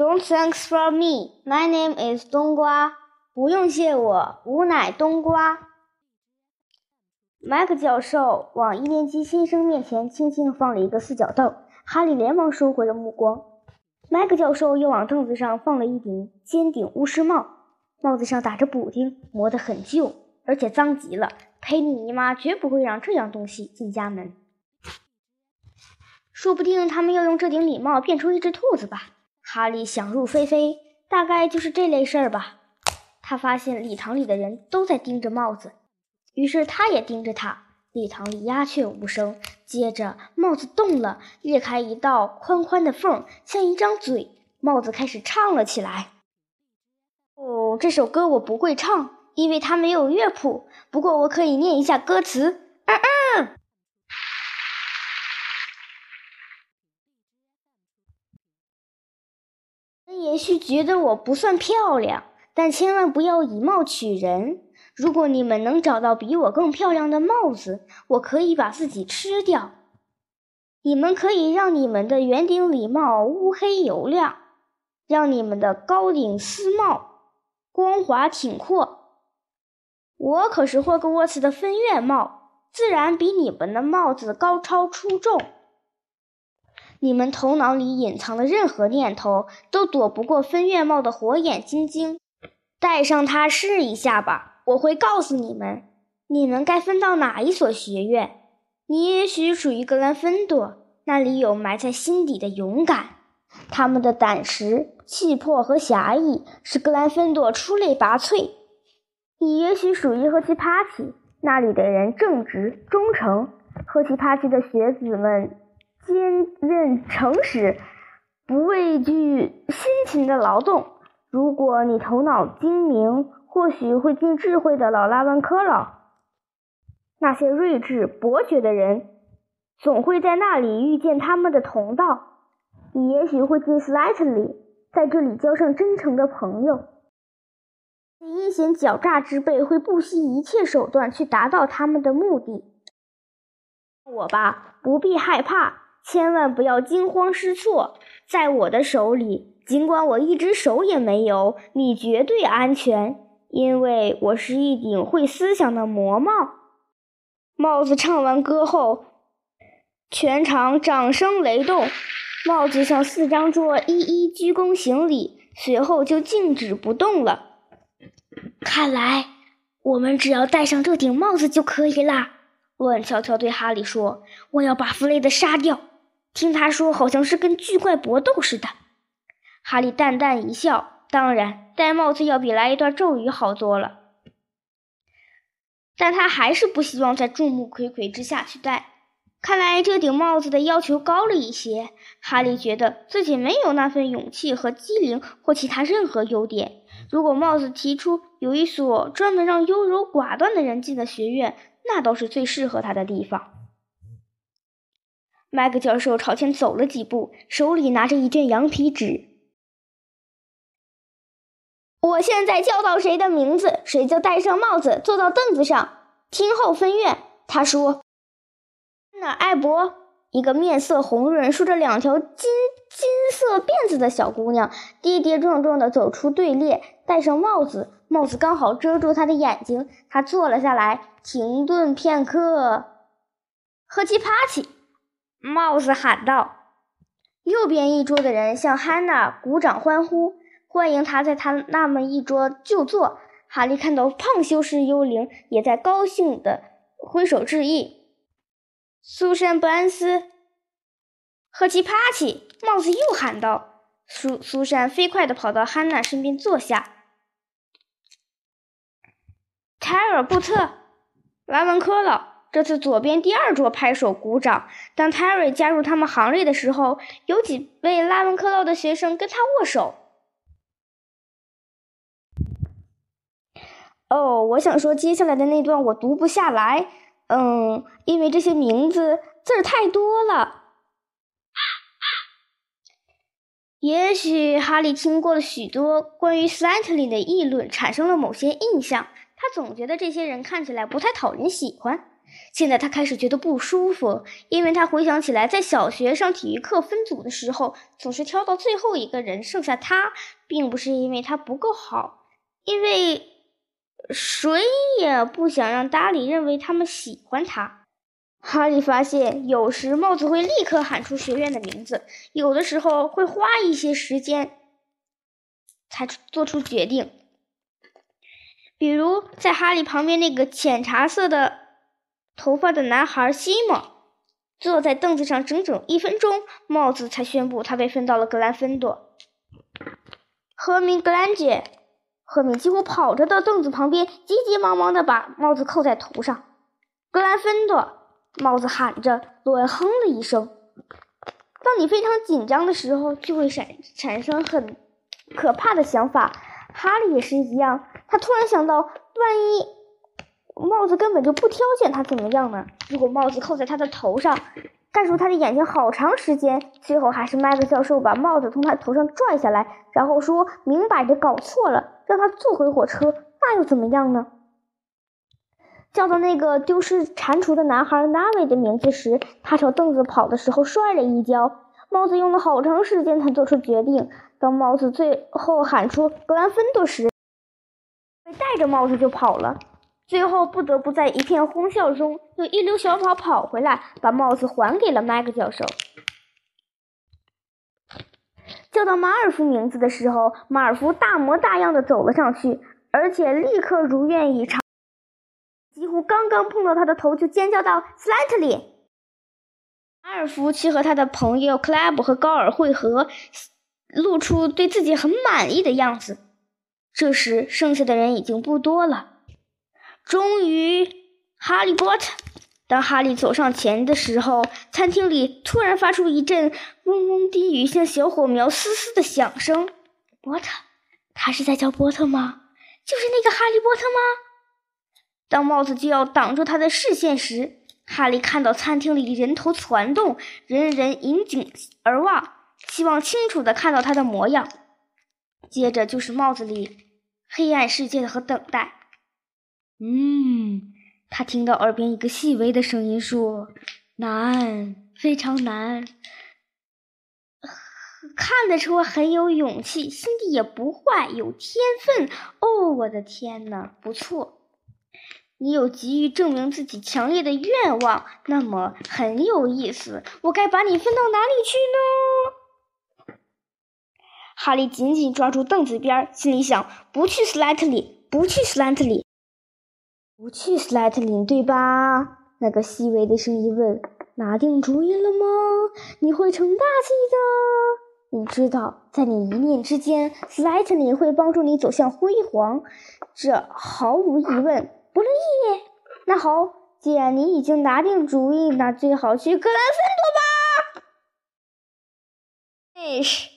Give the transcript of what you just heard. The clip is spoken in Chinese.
Don't thanks for me. My name is 冬瓜。不用谢我，吾乃冬瓜。麦克教授往一年级新生面前轻轻放了一个四脚凳，哈利连忙收回了目光。麦克教授又往凳子上放了一顶尖顶巫师帽，帽子上打着补丁，磨得很旧，而且脏极了。佩妮姨妈绝不会让这样东西进家门。说不定他们要用这顶礼帽变出一只兔子吧？哈利想入非非，大概就是这类事儿吧。他发现礼堂里的人都在盯着帽子。于是他也盯着他，礼堂里鸦雀无声。接着帽子动了，裂开一道宽宽的缝，像一张嘴。帽子开始唱了起来。哦，这首歌我不会唱，因为它没有乐谱。不过我可以念一下歌词。嗯嗯。人也许觉得我不算漂亮，但千万不要以貌取人。如果你们能找到比我更漂亮的帽子，我可以把自己吃掉。你们可以让你们的圆顶礼帽乌黑油亮，让你们的高顶丝帽光滑挺阔。我可是霍格沃茨的分院帽，自然比你们的帽子高超出众。你们头脑里隐藏的任何念头，都躲不过分院帽的火眼金睛。戴上它试一下吧。我会告诉你们，你们该分到哪一所学院。你也许属于格兰芬多，那里有埋在心底的勇敢。他们的胆识、气魄和侠义使格兰芬多出类拔萃。你也许属于赫奇帕奇，那里的人正直忠诚。赫奇帕奇的学子们坚韧诚实，不畏惧辛勤的劳动。如果你头脑精明，或许会进智慧的老拉文科了。那些睿智博学的人，总会在那里遇见他们的同道。你也许会进 Slightly，在这里交上真诚的朋友。阴险狡诈之辈会不惜一切手段去达到他们的目的。我吧，不必害怕，千万不要惊慌失措。在我的手里，尽管我一只手也没有，你绝对安全。因为我是一顶会思想的魔帽。帽子唱完歌后，全场掌声雷动。帽子向四张桌一一鞠躬行礼，随后就静止不动了。看来我们只要戴上这顶帽子就可以啦。乱悄悄对哈利说：“我要把弗雷德杀掉。听他说，好像是跟巨怪搏斗似的。”哈利淡淡一笑。当然，戴帽子要比来一段咒语好多了，但他还是不希望在众目睽睽之下去戴。看来这顶帽子的要求高了一些。哈利觉得自己没有那份勇气和机灵或其他任何优点。如果帽子提出有一所专门让优柔寡断的人进的学院，那倒是最适合他的地方。麦克教授朝前走了几步，手里拿着一卷羊皮纸。我现在叫到谁的名字，谁就戴上帽子，坐到凳子上，听候分院。他说：“那艾博，一个面色红润、梳着两条金金色辫子的小姑娘，跌跌撞撞地走出队列，戴上帽子，帽子刚好遮住她的眼睛。她坐了下来，停顿片刻，喝奇帕奇，帽子喊道：“右边一桌的人向汉娜鼓掌欢呼。”欢迎他在他那么一桌就坐。哈利看到胖修士幽灵也在高兴地挥手致意。苏珊·布恩斯，赫奇帕奇，帽子又喊道。苏苏珊飞快地跑到汉娜身边坐下。泰尔·布特，莱文科了。这次左边第二桌拍手鼓掌。当泰瑞加入他们行列的时候，有几位拉文克劳的学生跟他握手。哦，我想说接下来的那段我读不下来，嗯，因为这些名字字儿太多了。也许哈利听过了许多关于斯莱特林的议论，产生了某些印象。他总觉得这些人看起来不太讨人喜欢。现在他开始觉得不舒服，因为他回想起来，在小学上体育课分组的时候，总是挑到最后一个人，剩下他，并不是因为他不够好，因为谁也不想让达里认为他们喜欢他。哈利发现，有时帽子会立刻喊出学院的名字，有的时候会花一些时间才做出决定。比如，在哈利旁边那个浅茶色的头发的男孩西蒙，坐在凳子上整整一分钟，帽子才宣布他被分到了格兰芬多。赫敏·格兰杰，赫敏几乎跑着到凳子旁边，急急忙忙地把帽子扣在头上。格兰芬多，帽子喊着，罗恩哼了一声。当你非常紧张的时候，就会产产生很可怕的想法。哈利也是一样。他突然想到，万一帽子根本就不挑选他，怎么样呢？如果帽子扣在他的头上，盖住他的眼睛好长时间，最后还是麦克教授把帽子从他头上拽下来，然后说明摆着搞错了，让他坐回火车，那又怎么样呢？叫到那个丢失蟾蜍的男孩纳维的名字时，他朝凳子跑的时候摔了一跤。帽子用了好长时间才做出决定。当帽子最后喊出格兰芬多时，戴着帽子就跑了，最后不得不在一片哄笑中又一溜小跑跑回来，把帽子还给了麦克教授。叫到马尔福名字的时候，马尔福大模大样的走了上去，而且立刻如愿以偿，几乎刚刚碰到他的头就尖叫道：“Slightly！” 马尔福去和他的朋友克莱布和高尔会合，露出对自己很满意的样子。这时，剩下的人已经不多了。终于，哈利波特。当哈利走上前的时候，餐厅里突然发出一阵嗡嗡低语、像小火苗嘶嘶的响声。波特，他是在叫波特吗？就是那个哈利波特吗？当帽子就要挡住他的视线时，哈利看到餐厅里人头攒动，人人引颈而望，希望清楚的看到他的模样。接着就是帽子里黑暗世界的和等待。嗯，他听到耳边一个细微的声音说：“难，非常难。”看得出很有勇气，心地也不坏，有天分。哦，我的天哪，不错！你有急于证明自己强烈的愿望，那么很有意思。我该把你分到哪里去呢？哈利紧紧抓住凳子边，心里想：不去斯莱特林，不去斯莱特林，不去斯莱特林，对吧？那个细微的声音问：“拿定主意了吗？你会成大器的。你知道，在你一念之间，斯莱特林会帮助你走向辉煌，这毫无疑问。不乐意？那好，既然你已经拿定主意，那最好去格兰芬多吧。”哎。